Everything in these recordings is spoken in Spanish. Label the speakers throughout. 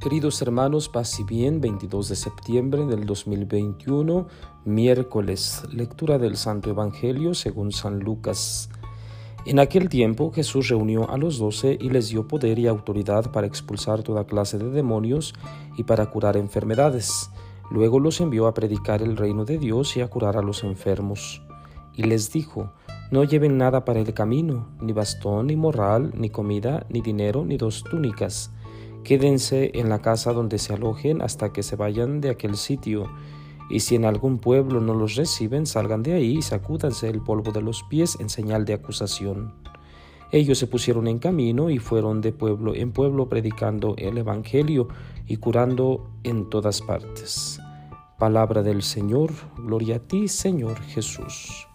Speaker 1: Queridos hermanos, paz y bien, 22 de septiembre del 2021, miércoles, lectura del Santo Evangelio según San Lucas. En aquel tiempo Jesús reunió a los doce y les dio poder y autoridad para expulsar toda clase de demonios y para curar enfermedades. Luego los envió a predicar el reino de Dios y a curar a los enfermos. Y les dijo, no lleven nada para el camino, ni bastón, ni morral, ni comida, ni dinero, ni dos túnicas Quédense en la casa donde se alojen hasta que se vayan de aquel sitio. Y si en algún pueblo no los reciben, salgan de ahí y sacúdanse el polvo de los pies en señal de acusación. Ellos se pusieron en camino y fueron de pueblo en pueblo predicando el Evangelio y curando en todas partes. Palabra del Señor, gloria a ti, Señor Jesús.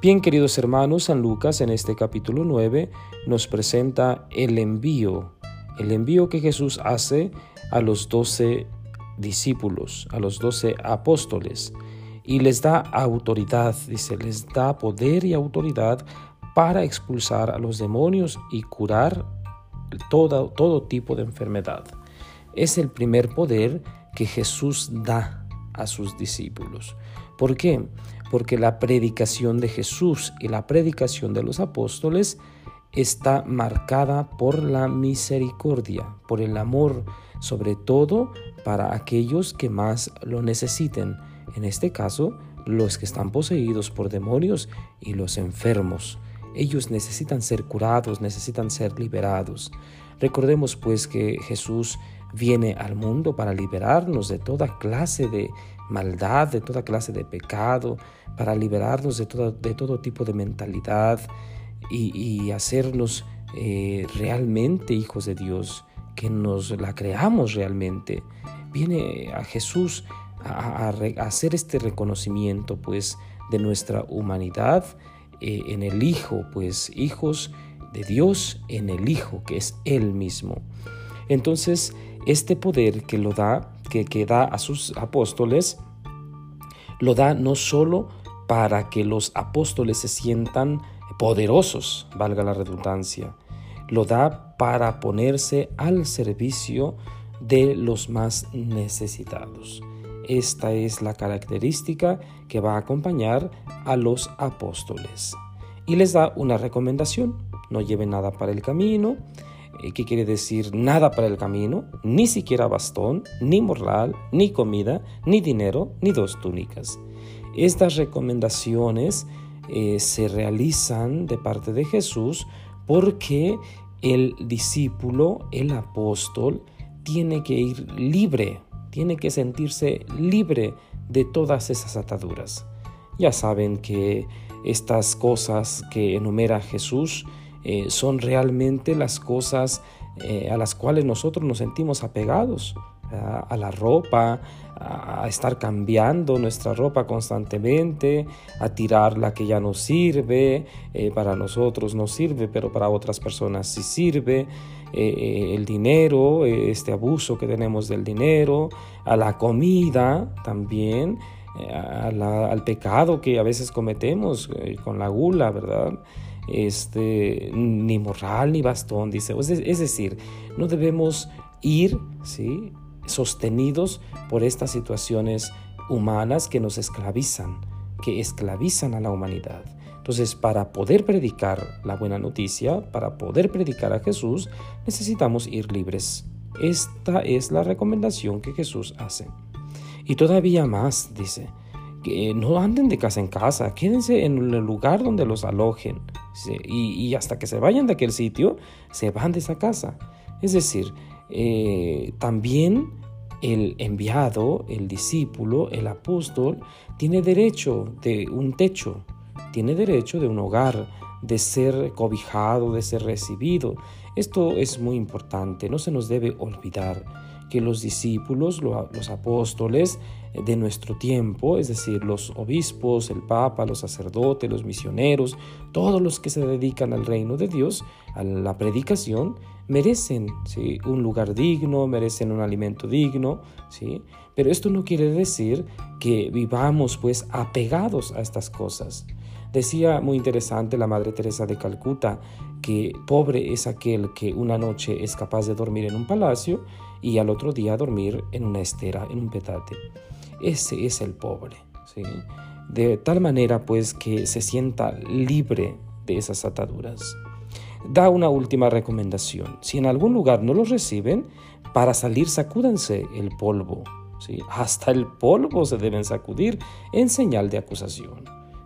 Speaker 1: Bien, queridos hermanos, San Lucas en este capítulo 9 nos presenta el envío el envío que Jesús hace a los doce discípulos, a los doce apóstoles, y les da autoridad, dice, les da poder y autoridad para expulsar a los demonios y curar todo, todo tipo de enfermedad. Es el primer poder que Jesús da a sus discípulos. ¿Por qué? Porque la predicación de Jesús y la predicación de los apóstoles está marcada por la misericordia, por el amor, sobre todo para aquellos que más lo necesiten, en este caso los que están poseídos por demonios y los enfermos. Ellos necesitan ser curados, necesitan ser liberados. Recordemos pues que Jesús viene al mundo para liberarnos de toda clase de maldad, de toda clase de pecado, para liberarnos de todo, tipo de mentalidad, y, hacernos eh, realmente hijos de Dios, que nos la creamos realmente. Viene a Jesús a, hacer este reconocimiento pues de nuestra humanidad eh, en el Hijo, pues hijos de Dios en el Hijo, que es Él mismo. Entonces, este poder que lo da, que, que da a sus apóstoles, lo da no solo para que los apóstoles se sientan poderosos, valga la redundancia. Lo da para ponerse al servicio de los más necesitados. Esta es la característica que va a acompañar a los apóstoles. Y les da una recomendación. No lleven nada para el camino. Eh, ¿Qué quiere decir nada para el camino? Ni siquiera bastón, ni morral, ni comida, ni dinero, ni dos túnicas. Estas recomendaciones eh, se realizan de parte de Jesús porque el discípulo, el apóstol, tiene que ir libre, tiene que sentirse libre de todas esas ataduras. Ya saben que estas cosas que enumera Jesús eh, son realmente las cosas eh, a las cuales nosotros nos sentimos apegados a la ropa, a estar cambiando nuestra ropa constantemente, a tirar la que ya no sirve, eh, para nosotros no sirve, pero para otras personas sí sirve, eh, eh, el dinero, este abuso que tenemos del dinero, a la comida también, al pecado que a veces cometemos con la gula, ¿verdad? Este, ni moral ni bastón, dice. es decir, no debemos ir, ¿sí? Sostenidos por estas situaciones humanas que nos esclavizan, que esclavizan a la humanidad. Entonces, para poder predicar la buena noticia, para poder predicar a Jesús, necesitamos ir libres. Esta es la recomendación que Jesús hace. Y todavía más, dice, que no anden de casa en casa, quédense en el lugar donde los alojen. Y, hasta que se vayan de aquel sitio, se van de esa casa. Es decir, eh, también el enviado, el discípulo, el apóstol, tiene derecho de un techo, tiene derecho de un hogar, de ser cobijado, de ser recibido. Esto es muy importante, no se nos debe olvidar que los discípulos, los apóstoles de nuestro tiempo, es decir, los obispos, el papa, los sacerdotes, los misioneros, todos los que se dedican al reino de Dios, a la predicación, merecen un lugar digno, merecen un alimento digno, ¿sí? pero esto no quiere decir que vivamos pues apegados a estas cosas. Decía muy interesante la Madre Teresa de Calcuta que pobre es aquel que una noche es capaz de dormir en un palacio y al otro día dormir en una estera, en un petate. Ese es el pobre. ¿sí? De tal manera pues que se sienta libre de esas ataduras. Da una última recomendación. Si en algún lugar no los reciben, para salir sacúdanse el polvo. ¿sí? Hasta el polvo se deben sacudir en señal de acusación.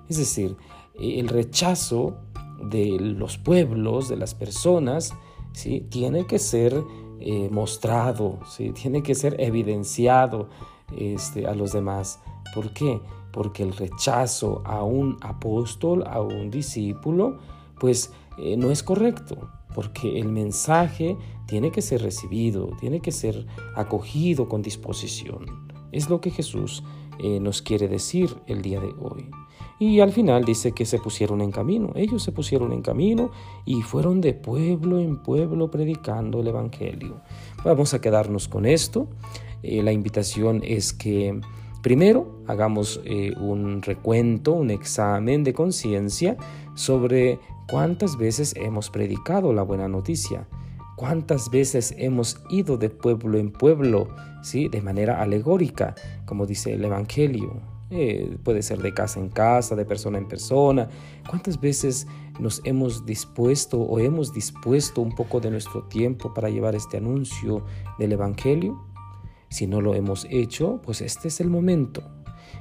Speaker 1: Es decir, el rechazo de los pueblos, de las personas, ¿sí? tiene que ser eh, mostrado, ¿sí? tiene que ser evidenciado este, a los demás. ¿Por qué? Porque el rechazo a un apóstol, a un discípulo, pues eh, no es correcto, porque el mensaje tiene que ser recibido, tiene que ser acogido con disposición. Es lo que Jesús eh, nos quiere decir el día de hoy. Y al final dice que se pusieron en camino. Ellos se pusieron en camino y fueron de pueblo en pueblo predicando el Evangelio. Vamos a quedarnos con esto. Eh, la invitación es que primero hagamos un recuento, un examen de conciencia sobre cuántas veces hemos predicado la buena noticia. ¿Cuántas veces hemos ido de pueblo en pueblo, ¿sí? de manera alegórica, como dice el Evangelio? Eh, puede ser de casa en casa, de persona en persona. ¿Cuántas veces nos hemos dispuesto o hemos dispuesto un poco de nuestro tiempo para llevar este anuncio del Evangelio? Si no lo hemos hecho, pues este es el momento.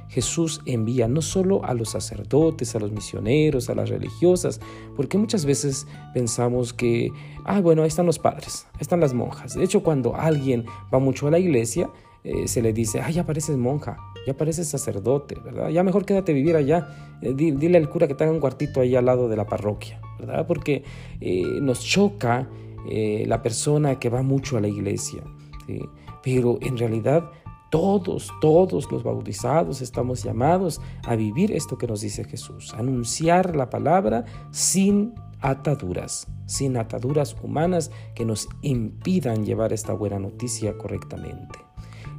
Speaker 1: Jesús envía no solo a los sacerdotes, a los misioneros, a las religiosas, porque muchas veces pensamos que, ah, bueno, ahí están los padres, ahí están las monjas. De hecho, cuando alguien va mucho a la iglesia, eh, se le dice, ah, ya pareces monja, ya pareces sacerdote, ¿verdad? Ya mejor quédate vivir allá. Eh, dile al cura que tenga un cuartito ahí al lado de la parroquia, ¿verdad? Porque eh, nos choca la persona que va mucho a la iglesia, pero en realidad todos, todos los bautizados estamos llamados a vivir esto que nos dice Jesús, anunciar la palabra sin ataduras, sin ataduras humanas que nos impidan llevar esta buena noticia correctamente.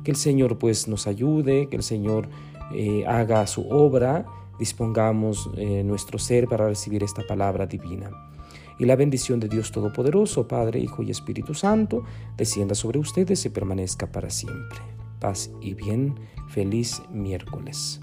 Speaker 1: Que el Señor pues nos ayude, que el Señor eh, haga su obra, dispongamos eh, nuestro ser para recibir esta palabra divina. Y la bendición de Dios Todopoderoso, Padre, Hijo y Espíritu Santo, descienda sobre ustedes y permanezca para siempre. Paz y bien, feliz miércoles.